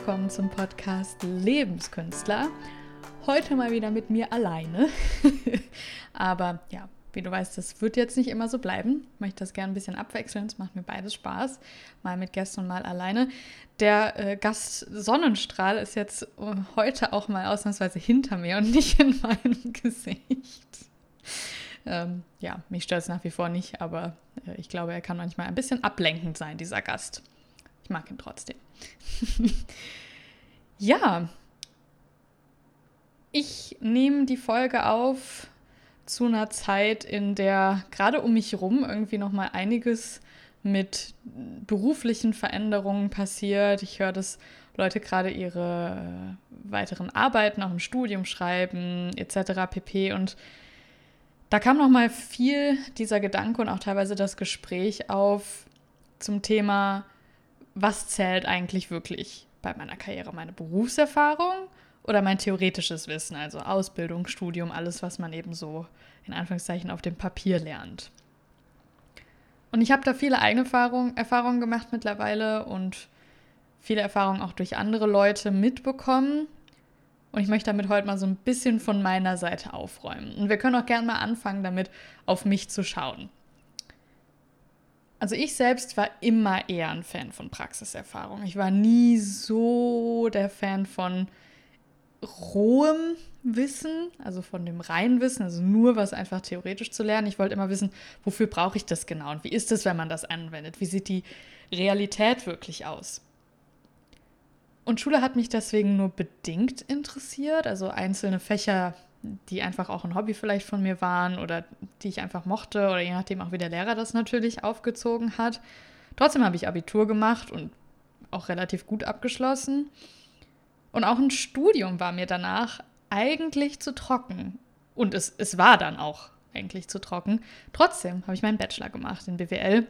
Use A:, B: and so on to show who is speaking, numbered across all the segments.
A: willkommen zum Podcast Lebenskünstler. Heute mal wieder mit mir alleine. Aber ja, wie du weißt, das wird jetzt nicht immer so bleiben. Ich möchte das gerne ein bisschen abwechseln. Es macht mir beides Spaß. Mal mit Gästen und mal alleine. Der äh, Gast Sonnenstrahl ist jetzt äh, heute auch mal ausnahmsweise hinter mir und nicht in meinem Gesicht. Ähm, ja, mich stört es nach wie vor nicht, aber äh, ich glaube, er kann manchmal ein bisschen ablenkend sein, dieser Gast. Mag ihn trotzdem. ja, ich nehme die Folge auf zu einer Zeit, in der gerade um mich herum irgendwie noch mal einiges mit beruflichen Veränderungen passiert. Ich höre, dass Leute gerade ihre äh, weiteren Arbeiten auch im Studium schreiben etc. pp. Und da kam noch mal viel dieser Gedanke und auch teilweise das Gespräch auf zum Thema was zählt eigentlich wirklich bei meiner Karriere? Meine Berufserfahrung oder mein theoretisches Wissen, also Ausbildung, Studium, alles, was man eben so in Anführungszeichen auf dem Papier lernt. Und ich habe da viele eigene Erfahrungen Erfahrung gemacht mittlerweile und viele Erfahrungen auch durch andere Leute mitbekommen. Und ich möchte damit heute mal so ein bisschen von meiner Seite aufräumen. Und wir können auch gerne mal anfangen, damit auf mich zu schauen. Also ich selbst war immer eher ein Fan von Praxiserfahrung. Ich war nie so der Fan von rohem Wissen, also von dem reinen Wissen, also nur was einfach theoretisch zu lernen. Ich wollte immer wissen, wofür brauche ich das genau und wie ist es, wenn man das anwendet? Wie sieht die Realität wirklich aus? Und Schule hat mich deswegen nur bedingt interessiert, also einzelne Fächer die einfach auch ein Hobby vielleicht von mir waren oder die ich einfach mochte oder je nachdem auch wie der Lehrer das natürlich aufgezogen hat. Trotzdem habe ich Abitur gemacht und auch relativ gut abgeschlossen. Und auch ein Studium war mir danach eigentlich zu trocken. Und es, es war dann auch eigentlich zu trocken. Trotzdem habe ich meinen Bachelor gemacht in BWL.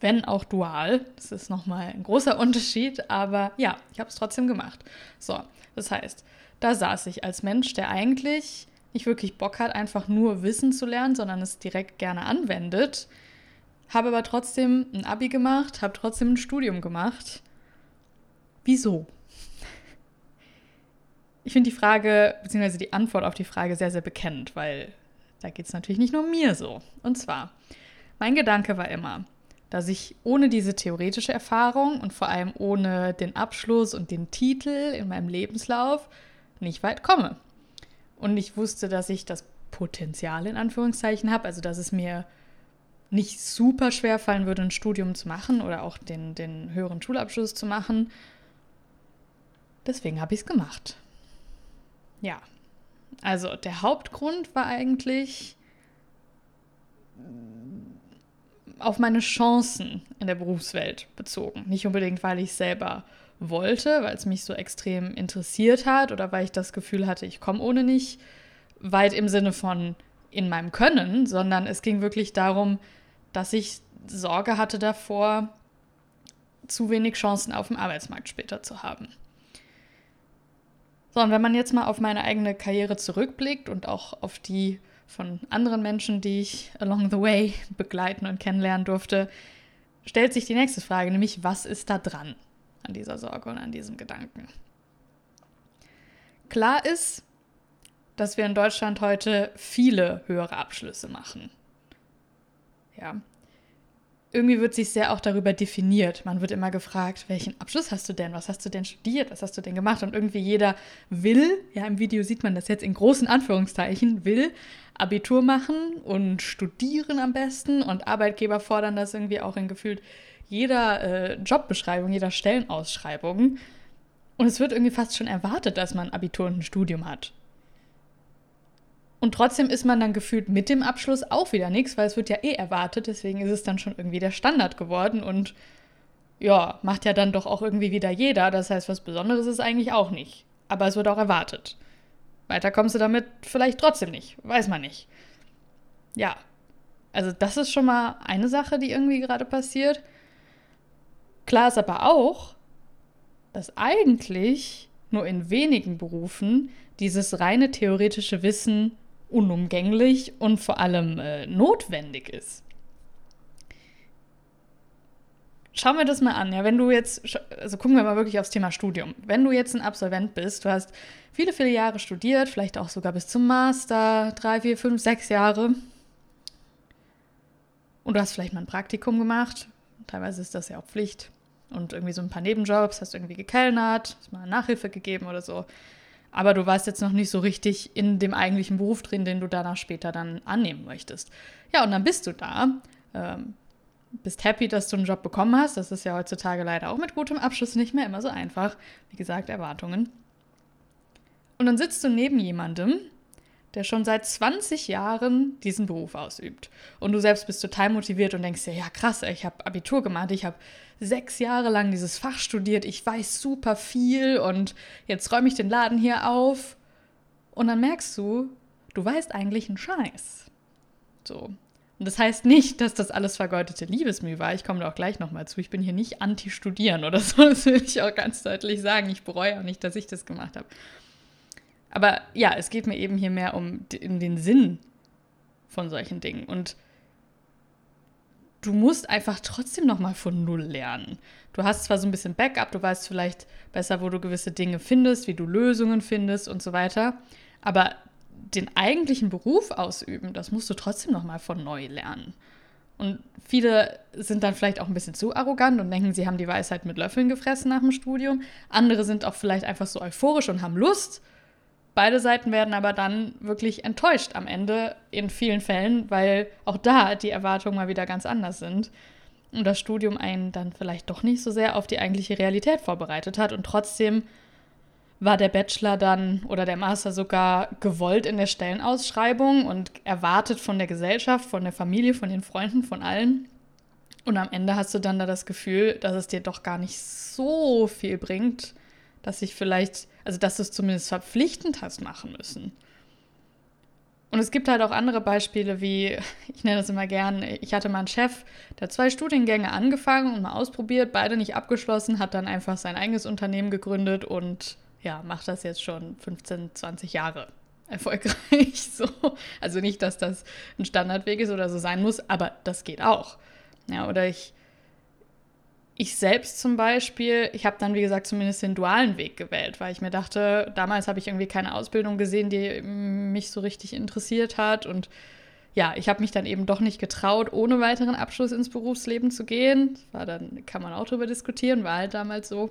A: Wenn auch dual. Das ist nochmal ein großer Unterschied. Aber ja, ich habe es trotzdem gemacht. So, das heißt, da saß ich als Mensch, der eigentlich nicht wirklich Bock hat, einfach nur Wissen zu lernen, sondern es direkt gerne anwendet. Habe aber trotzdem ein Abi gemacht, habe trotzdem ein Studium gemacht. Wieso? Ich finde die Frage, beziehungsweise die Antwort auf die Frage sehr, sehr bekennend, weil da geht es natürlich nicht nur mir so. Und zwar, mein Gedanke war immer, dass ich ohne diese theoretische Erfahrung und vor allem ohne den Abschluss und den Titel in meinem Lebenslauf nicht weit komme. Und ich wusste, dass ich das Potenzial in Anführungszeichen habe, also dass es mir nicht super schwer fallen würde, ein Studium zu machen oder auch den, den höheren Schulabschluss zu machen. Deswegen habe ich es gemacht. Ja, also der Hauptgrund war eigentlich auf meine Chancen in der Berufswelt bezogen. Nicht unbedingt, weil ich selber wollte, weil es mich so extrem interessiert hat oder weil ich das Gefühl hatte, ich komme ohne nicht weit im Sinne von in meinem Können, sondern es ging wirklich darum, dass ich Sorge hatte davor, zu wenig Chancen auf dem Arbeitsmarkt später zu haben. So, und wenn man jetzt mal auf meine eigene Karriere zurückblickt und auch auf die von anderen Menschen, die ich along the way begleiten und kennenlernen durfte, stellt sich die nächste Frage, nämlich was ist da dran? An dieser Sorge und an diesem Gedanken. Klar ist, dass wir in Deutschland heute viele höhere Abschlüsse machen. Ja. Irgendwie wird sich sehr auch darüber definiert. Man wird immer gefragt, welchen Abschluss hast du denn? Was hast du denn studiert? Was hast du denn gemacht? Und irgendwie jeder will, ja, im Video sieht man das jetzt in großen Anführungszeichen, will Abitur machen und studieren am besten und Arbeitgeber fordern das irgendwie auch in gefühlt jeder äh, Jobbeschreibung, jeder Stellenausschreibung. Und es wird irgendwie fast schon erwartet, dass man Abitur und ein Studium hat. Und trotzdem ist man dann gefühlt mit dem Abschluss auch wieder nichts, weil es wird ja eh erwartet, deswegen ist es dann schon irgendwie der Standard geworden und ja, macht ja dann doch auch irgendwie wieder jeder. Das heißt, was Besonderes ist eigentlich auch nicht. Aber es wird auch erwartet. Weiter kommst du damit vielleicht trotzdem nicht, weiß man nicht. Ja, also das ist schon mal eine Sache, die irgendwie gerade passiert. Klar ist aber auch, dass eigentlich nur in wenigen Berufen dieses reine theoretische Wissen unumgänglich und vor allem äh, notwendig ist. schauen wir das mal an. Ja, wenn du jetzt, also gucken wir mal wirklich aufs Thema Studium. Wenn du jetzt ein Absolvent bist, du hast viele, viele Jahre studiert, vielleicht auch sogar bis zum Master, drei, vier, fünf, sechs Jahre. Und du hast vielleicht mal ein Praktikum gemacht. Teilweise ist das ja auch Pflicht. Und irgendwie so ein paar Nebenjobs, hast du irgendwie gekellnert, hast mal Nachhilfe gegeben oder so. Aber du warst jetzt noch nicht so richtig in dem eigentlichen Beruf drin, den du danach später dann annehmen möchtest. Ja, und dann bist du da. Ähm, bist happy, dass du einen Job bekommen hast. Das ist ja heutzutage leider auch mit gutem Abschluss nicht mehr immer so einfach. Wie gesagt, Erwartungen. Und dann sitzt du neben jemandem, der schon seit 20 Jahren diesen Beruf ausübt. Und du selbst bist total motiviert und denkst dir, ja krass, ich habe Abitur gemacht, ich habe sechs Jahre lang dieses Fach studiert, ich weiß super viel und jetzt räume ich den Laden hier auf. Und dann merkst du, du weißt eigentlich einen Scheiß. So. Und das heißt nicht, dass das alles vergeudete Liebesmühe war. Ich komme da auch gleich nochmal zu. Ich bin hier nicht anti-studieren oder so. Das will ich auch ganz deutlich sagen. Ich bereue auch nicht, dass ich das gemacht habe. Aber ja, es geht mir eben hier mehr um den Sinn von solchen Dingen. Und du musst einfach trotzdem nochmal von Null lernen. Du hast zwar so ein bisschen Backup, du weißt vielleicht besser, wo du gewisse Dinge findest, wie du Lösungen findest und so weiter. Aber den eigentlichen Beruf ausüben, das musst du trotzdem noch mal von neu lernen. Und viele sind dann vielleicht auch ein bisschen zu arrogant und denken, sie haben die Weisheit mit Löffeln gefressen nach dem Studium. Andere sind auch vielleicht einfach so euphorisch und haben Lust. Beide Seiten werden aber dann wirklich enttäuscht am Ende in vielen Fällen, weil auch da die Erwartungen mal wieder ganz anders sind. Und das Studium einen dann vielleicht doch nicht so sehr auf die eigentliche Realität vorbereitet hat und trotzdem war der Bachelor dann oder der Master sogar gewollt in der Stellenausschreibung und erwartet von der Gesellschaft, von der Familie, von den Freunden, von allen. Und am Ende hast du dann da das Gefühl, dass es dir doch gar nicht so viel bringt, dass ich vielleicht, also dass du es zumindest verpflichtend hast machen müssen. Und es gibt halt auch andere Beispiele, wie, ich nenne das immer gern, ich hatte mal einen Chef, der zwei Studiengänge angefangen und mal ausprobiert, beide nicht abgeschlossen, hat dann einfach sein eigenes Unternehmen gegründet und ja, macht das jetzt schon 15, 20 Jahre erfolgreich. So. Also nicht, dass das ein Standardweg ist oder so sein muss, aber das geht auch. Ja, oder ich, ich selbst zum Beispiel, ich habe dann, wie gesagt, zumindest den dualen Weg gewählt, weil ich mir dachte, damals habe ich irgendwie keine Ausbildung gesehen, die mich so richtig interessiert hat. Und ja, ich habe mich dann eben doch nicht getraut, ohne weiteren Abschluss ins Berufsleben zu gehen. War dann, kann man auch drüber diskutieren, war halt damals so.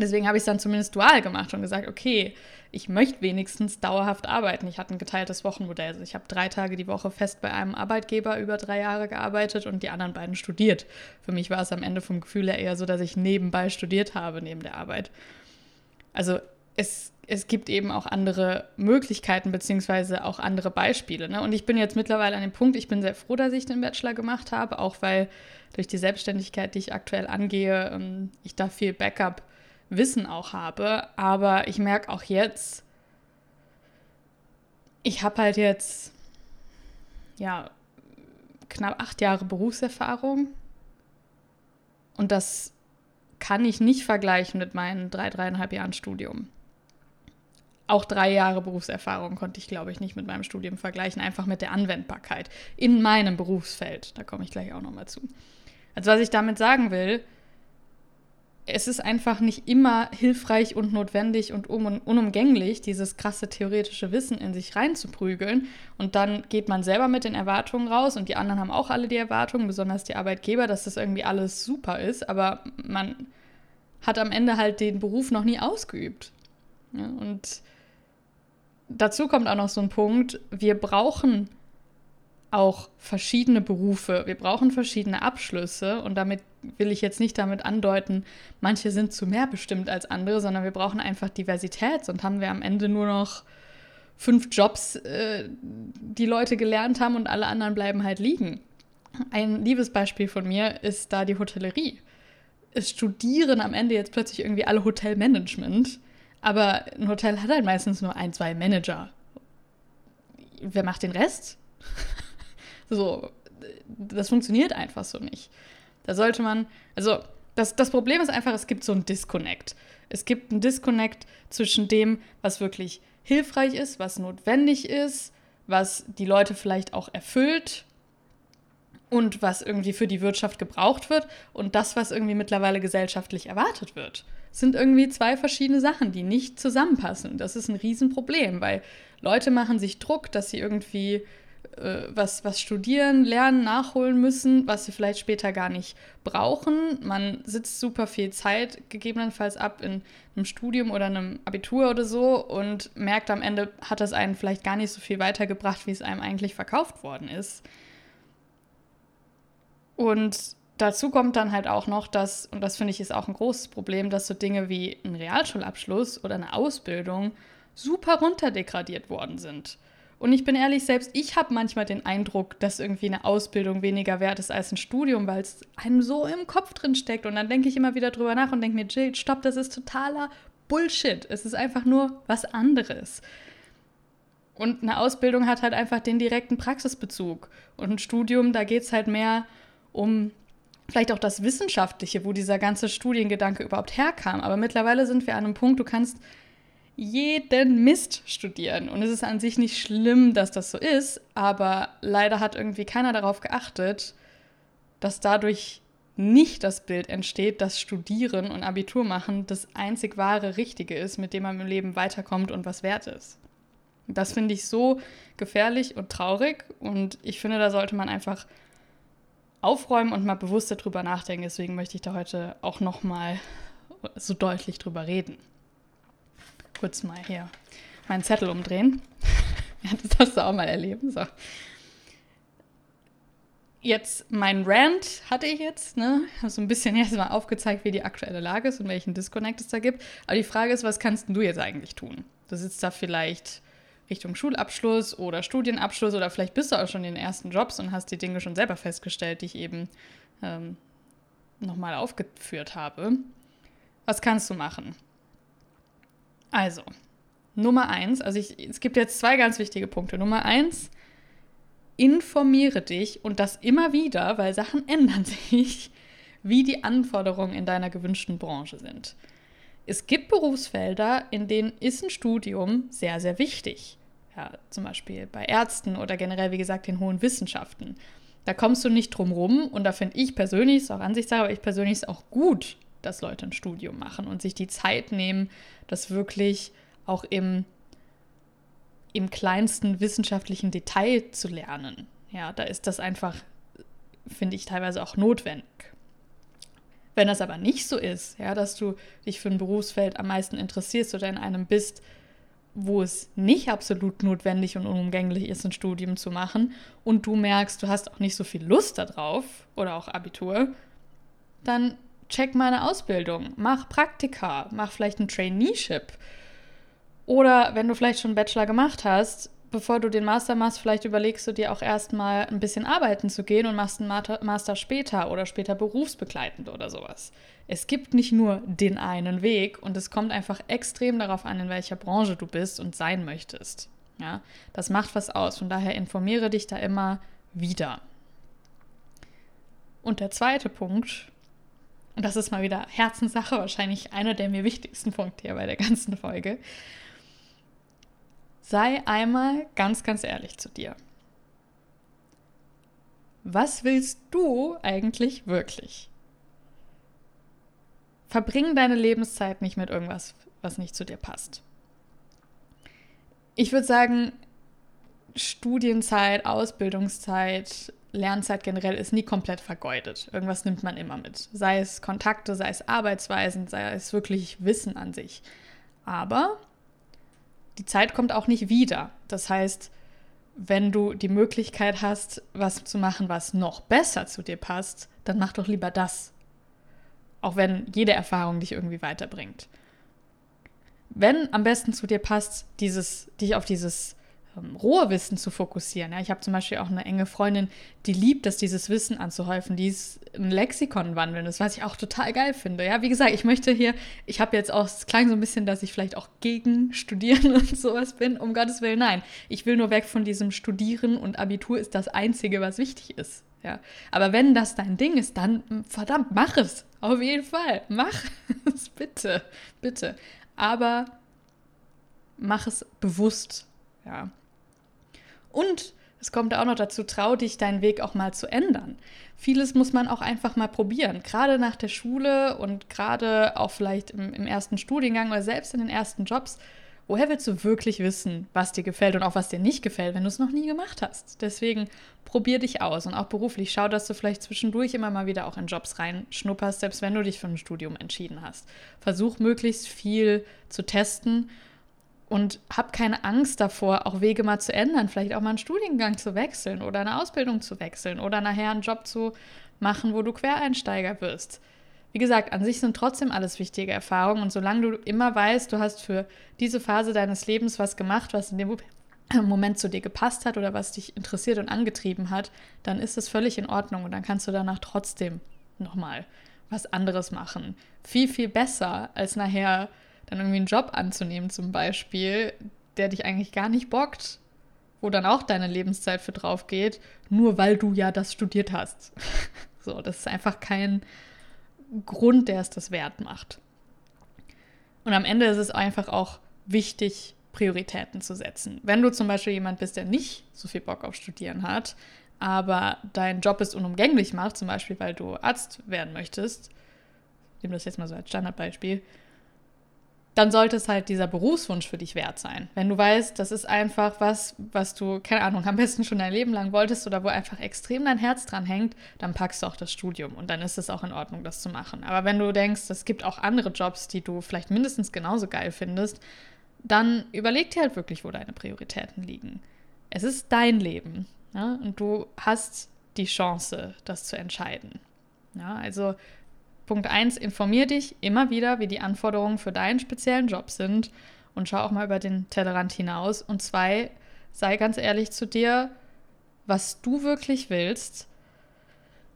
A: Deswegen habe ich es dann zumindest dual gemacht und gesagt, okay, ich möchte wenigstens dauerhaft arbeiten. Ich hatte ein geteiltes Wochenmodell. Also ich habe drei Tage die Woche fest bei einem Arbeitgeber über drei Jahre gearbeitet und die anderen beiden studiert. Für mich war es am Ende vom Gefühl her eher so, dass ich nebenbei studiert habe, neben der Arbeit. Also es, es gibt eben auch andere Möglichkeiten beziehungsweise auch andere Beispiele. Ne? Und ich bin jetzt mittlerweile an dem Punkt, ich bin sehr froh, dass ich den Bachelor gemacht habe, auch weil durch die Selbstständigkeit, die ich aktuell angehe, ähm, ich da viel Backup Wissen auch habe. Aber ich merke auch jetzt, ich habe halt jetzt ja knapp acht Jahre Berufserfahrung und das kann ich nicht vergleichen mit meinen drei, dreieinhalb Jahren Studium. Auch drei Jahre Berufserfahrung konnte ich, glaube ich, nicht mit meinem Studium vergleichen, einfach mit der Anwendbarkeit in meinem Berufsfeld. Da komme ich gleich auch nochmal zu. Also was ich damit sagen will, es ist einfach nicht immer hilfreich und notwendig und unumgänglich, dieses krasse theoretische Wissen in sich reinzuprügeln. Und dann geht man selber mit den Erwartungen raus und die anderen haben auch alle die Erwartungen, besonders die Arbeitgeber, dass das irgendwie alles super ist. Aber man hat am Ende halt den Beruf noch nie ausgeübt. Ja, und dazu kommt auch noch so ein Punkt, wir brauchen auch verschiedene Berufe, wir brauchen verschiedene Abschlüsse und damit will ich jetzt nicht damit andeuten, manche sind zu mehr bestimmt als andere, sondern wir brauchen einfach Diversität, sonst haben wir am Ende nur noch fünf Jobs, äh, die Leute gelernt haben und alle anderen bleiben halt liegen. Ein Liebesbeispiel von mir ist da die Hotellerie. Es studieren am Ende jetzt plötzlich irgendwie alle Hotelmanagement, aber ein Hotel hat halt meistens nur ein, zwei Manager. Wer macht den Rest? So, das funktioniert einfach so nicht. Da sollte man, also das, das Problem ist einfach, es gibt so einen Disconnect. Es gibt einen Disconnect zwischen dem, was wirklich hilfreich ist, was notwendig ist, was die Leute vielleicht auch erfüllt und was irgendwie für die Wirtschaft gebraucht wird und das, was irgendwie mittlerweile gesellschaftlich erwartet wird. sind irgendwie zwei verschiedene Sachen, die nicht zusammenpassen. Das ist ein Riesenproblem, weil Leute machen sich Druck, dass sie irgendwie was, was studieren, lernen, nachholen müssen, was sie vielleicht später gar nicht brauchen. Man sitzt super viel Zeit gegebenenfalls ab in einem Studium oder einem Abitur oder so und merkt am Ende, hat das einen vielleicht gar nicht so viel weitergebracht, wie es einem eigentlich verkauft worden ist. Und dazu kommt dann halt auch noch, dass, und das finde ich ist auch ein großes Problem, dass so Dinge wie ein Realschulabschluss oder eine Ausbildung super runterdegradiert worden sind. Und ich bin ehrlich, selbst ich habe manchmal den Eindruck, dass irgendwie eine Ausbildung weniger wert ist als ein Studium, weil es einem so im Kopf drin steckt. Und dann denke ich immer wieder drüber nach und denke mir, Jill, stopp, das ist totaler Bullshit. Es ist einfach nur was anderes. Und eine Ausbildung hat halt einfach den direkten Praxisbezug. Und ein Studium, da geht es halt mehr um vielleicht auch das Wissenschaftliche, wo dieser ganze Studiengedanke überhaupt herkam. Aber mittlerweile sind wir an einem Punkt, du kannst jeden Mist studieren. Und es ist an sich nicht schlimm, dass das so ist, aber leider hat irgendwie keiner darauf geachtet, dass dadurch nicht das Bild entsteht, dass Studieren und Abitur machen das einzig wahre Richtige ist, mit dem man im Leben weiterkommt und was wert ist. Das finde ich so gefährlich und traurig und ich finde, da sollte man einfach aufräumen und mal bewusster drüber nachdenken. Deswegen möchte ich da heute auch noch mal so deutlich drüber reden. Kurz mal hier meinen Zettel umdrehen. ja, das darfst du auch mal erleben. So. Jetzt mein Rant hatte ich jetzt, ne? Habe so ein bisschen erst mal aufgezeigt, wie die aktuelle Lage ist und welchen Disconnect es da gibt. Aber die Frage ist, was kannst du jetzt eigentlich tun? Du sitzt da vielleicht Richtung Schulabschluss oder Studienabschluss oder vielleicht bist du auch schon in den ersten Jobs und hast die Dinge schon selber festgestellt, die ich eben ähm, nochmal aufgeführt habe. Was kannst du machen? Also, Nummer eins, also ich, es gibt jetzt zwei ganz wichtige Punkte. Nummer eins, informiere dich und das immer wieder, weil Sachen ändern sich, wie die Anforderungen in deiner gewünschten Branche sind. Es gibt Berufsfelder, in denen ist ein Studium sehr, sehr wichtig ja, zum Beispiel bei Ärzten oder generell, wie gesagt, den hohen Wissenschaften. Da kommst du nicht drum rum und da finde ich persönlich, ist auch Ansichtssache, aber ich persönlich ist auch gut, dass Leute ein Studium machen und sich die Zeit nehmen, das wirklich auch im, im kleinsten wissenschaftlichen Detail zu lernen. Ja, da ist das einfach, finde ich, teilweise auch notwendig. Wenn das aber nicht so ist, ja, dass du dich für ein Berufsfeld am meisten interessierst oder in einem bist, wo es nicht absolut notwendig und unumgänglich ist, ein Studium zu machen und du merkst, du hast auch nicht so viel Lust darauf oder auch Abitur, dann check mal eine Ausbildung, mach Praktika, mach vielleicht ein Traineeship. Oder wenn du vielleicht schon einen Bachelor gemacht hast, bevor du den Master machst, vielleicht überlegst du dir auch erstmal ein bisschen arbeiten zu gehen und machst einen Master später oder später berufsbegleitend oder sowas. Es gibt nicht nur den einen Weg und es kommt einfach extrem darauf an, in welcher Branche du bist und sein möchtest. Ja, das macht was aus. Von daher informiere dich da immer wieder. Und der zweite Punkt, und das ist mal wieder Herzenssache, wahrscheinlich einer der mir wichtigsten Punkte hier bei der ganzen Folge, sei einmal ganz, ganz ehrlich zu dir. Was willst du eigentlich wirklich? Verbring deine Lebenszeit nicht mit irgendwas, was nicht zu dir passt. Ich würde sagen, Studienzeit, Ausbildungszeit, Lernzeit generell ist nie komplett vergeudet. Irgendwas nimmt man immer mit. Sei es Kontakte, sei es Arbeitsweisen, sei es wirklich Wissen an sich. Aber die Zeit kommt auch nicht wieder. Das heißt, wenn du die Möglichkeit hast, was zu machen, was noch besser zu dir passt, dann mach doch lieber das. Auch wenn jede Erfahrung dich irgendwie weiterbringt. Wenn am besten zu dir passt, dieses, dich auf dieses ähm, rohe Wissen zu fokussieren. Ja, ich habe zum Beispiel auch eine enge Freundin, die liebt es, dieses Wissen anzuhäufen, die ist ein Lexikon wandeln, das was ich auch total geil finde. Ja, wie gesagt, ich möchte hier, ich habe jetzt auch, es klang so ein bisschen, dass ich vielleicht auch gegen Studieren und sowas bin, um Gottes Willen, nein. Ich will nur weg von diesem Studieren und Abitur ist das Einzige, was wichtig ist. Ja, aber wenn das dein Ding ist, dann verdammt, mach es. Auf jeden Fall. Mach es bitte. Bitte. Aber mach es bewusst. Ja. Und es kommt auch noch dazu, trau dich, deinen Weg auch mal zu ändern. Vieles muss man auch einfach mal probieren. Gerade nach der Schule und gerade auch vielleicht im, im ersten Studiengang oder selbst in den ersten Jobs. Woher willst du wirklich wissen, was dir gefällt und auch was dir nicht gefällt, wenn du es noch nie gemacht hast? Deswegen probier dich aus und auch beruflich. Schau, dass du vielleicht zwischendurch immer mal wieder auch in Jobs reinschnupperst, selbst wenn du dich für ein Studium entschieden hast. Versuch möglichst viel zu testen und hab keine Angst davor, auch Wege mal zu ändern, vielleicht auch mal einen Studiengang zu wechseln oder eine Ausbildung zu wechseln oder nachher einen Job zu machen, wo du Quereinsteiger wirst. Wie gesagt, an sich sind trotzdem alles wichtige Erfahrungen und solange du immer weißt, du hast für diese Phase deines Lebens was gemacht, was in dem Moment zu dir gepasst hat oder was dich interessiert und angetrieben hat, dann ist es völlig in Ordnung und dann kannst du danach trotzdem nochmal was anderes machen. Viel, viel besser, als nachher dann irgendwie einen Job anzunehmen zum Beispiel, der dich eigentlich gar nicht bockt, wo dann auch deine Lebenszeit für drauf geht, nur weil du ja das studiert hast. so, das ist einfach kein Grund, der es das wert macht. Und am Ende ist es einfach auch wichtig, Prioritäten zu setzen. Wenn du zum Beispiel jemand bist, der nicht so viel Bock auf Studieren hat, aber dein Job ist unumgänglich macht, zum Beispiel weil du Arzt werden möchtest, nehmen das jetzt mal so als Standardbeispiel, dann sollte es halt dieser Berufswunsch für dich wert sein. Wenn du weißt, das ist einfach was, was du, keine Ahnung, am besten schon dein Leben lang wolltest oder wo einfach extrem dein Herz dran hängt, dann packst du auch das Studium und dann ist es auch in Ordnung, das zu machen. Aber wenn du denkst, es gibt auch andere Jobs, die du vielleicht mindestens genauso geil findest, dann überleg dir halt wirklich, wo deine Prioritäten liegen. Es ist dein Leben ja, und du hast die Chance, das zu entscheiden. Ja, also Punkt 1, informier dich immer wieder, wie die Anforderungen für deinen speziellen Job sind und schau auch mal über den Tellerrand hinaus. Und zwei, sei ganz ehrlich zu dir, was du wirklich willst.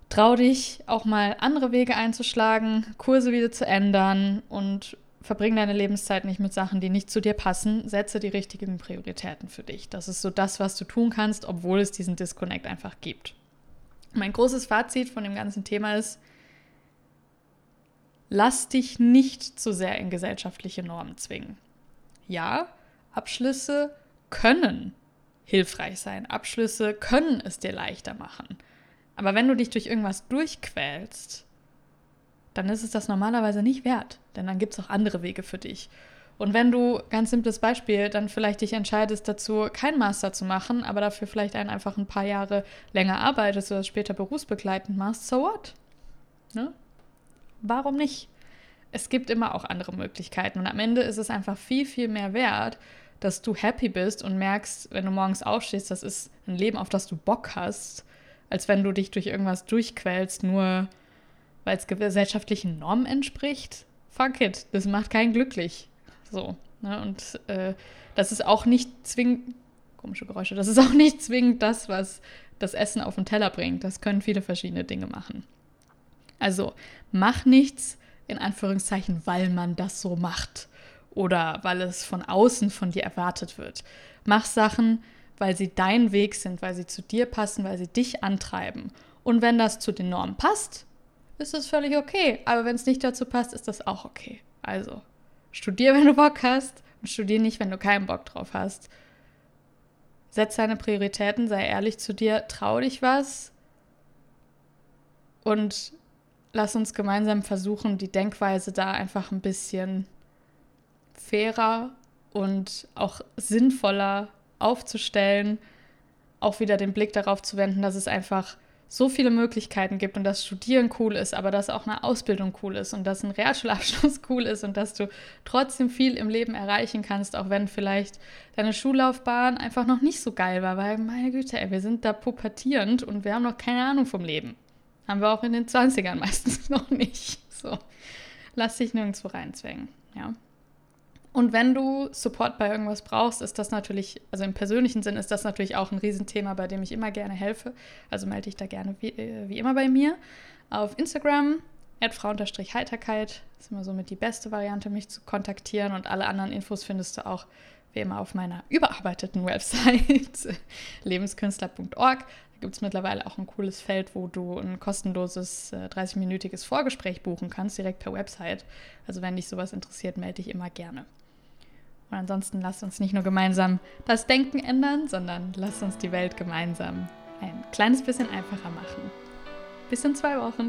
A: Trau dich auch mal andere Wege einzuschlagen, Kurse wieder zu ändern und verbring deine Lebenszeit nicht mit Sachen, die nicht zu dir passen. Setze die richtigen Prioritäten für dich. Das ist so das, was du tun kannst, obwohl es diesen Disconnect einfach gibt. Mein großes Fazit von dem ganzen Thema ist, lass dich nicht zu sehr in gesellschaftliche Normen zwingen. Ja, Abschlüsse können hilfreich sein. Abschlüsse können es dir leichter machen. Aber wenn du dich durch irgendwas durchquälst, dann ist es das normalerweise nicht wert, denn dann gibt es auch andere Wege für dich. Und wenn du, ganz simples Beispiel, dann vielleicht dich entscheidest dazu, keinen Master zu machen, aber dafür vielleicht einen einfach ein paar Jahre länger arbeitest oder später berufsbegleitend machst, so what? Ne? Warum nicht? Es gibt immer auch andere Möglichkeiten und am Ende ist es einfach viel, viel mehr wert, dass du happy bist und merkst, wenn du morgens aufstehst, das ist ein Leben, auf das du Bock hast, als wenn du dich durch irgendwas durchquälst, nur weil es gesellschaftlichen Normen entspricht. Fuck it, das macht keinen glücklich. So. Ne? Und äh, das ist auch nicht zwingend, komische Geräusche, das ist auch nicht zwingend das, was das Essen auf den Teller bringt. Das können viele verschiedene Dinge machen. Also mach nichts in Anführungszeichen, weil man das so macht oder weil es von außen von dir erwartet wird. Mach Sachen, weil sie dein Weg sind, weil sie zu dir passen, weil sie dich antreiben. Und wenn das zu den Normen passt, ist das völlig okay. Aber wenn es nicht dazu passt, ist das auch okay. Also, studier, wenn du Bock hast und studier nicht, wenn du keinen Bock drauf hast. Setz deine Prioritäten, sei ehrlich zu dir, trau dich was und lass uns gemeinsam versuchen, die Denkweise da einfach ein bisschen fairer und auch sinnvoller aufzustellen, auch wieder den Blick darauf zu wenden, dass es einfach so viele Möglichkeiten gibt und dass Studieren cool ist, aber dass auch eine Ausbildung cool ist und dass ein Realschulabschluss cool ist und dass du trotzdem viel im Leben erreichen kannst, auch wenn vielleicht deine Schullaufbahn einfach noch nicht so geil war, weil meine Güte, ey, wir sind da pubertierend und wir haben noch keine Ahnung vom Leben. Haben wir auch in den 20ern meistens noch nicht. So, lass dich nirgendwo reinzwängen, ja. Und wenn du Support bei irgendwas brauchst, ist das natürlich, also im persönlichen Sinn ist das natürlich auch ein Riesenthema, bei dem ich immer gerne helfe. Also melde dich da gerne wie, äh, wie immer bei mir. Auf Instagram, frau-heiterkeit, ist immer somit die beste Variante, mich zu kontaktieren. Und alle anderen Infos findest du auch wie immer auf meiner überarbeiteten Website lebenskünstler.org gibt es mittlerweile auch ein cooles Feld, wo du ein kostenloses äh, 30-minütiges Vorgespräch buchen kannst, direkt per Website. Also wenn dich sowas interessiert, melde dich immer gerne. Und ansonsten lasst uns nicht nur gemeinsam das Denken ändern, sondern lasst uns die Welt gemeinsam ein kleines bisschen einfacher machen. Bis in zwei Wochen.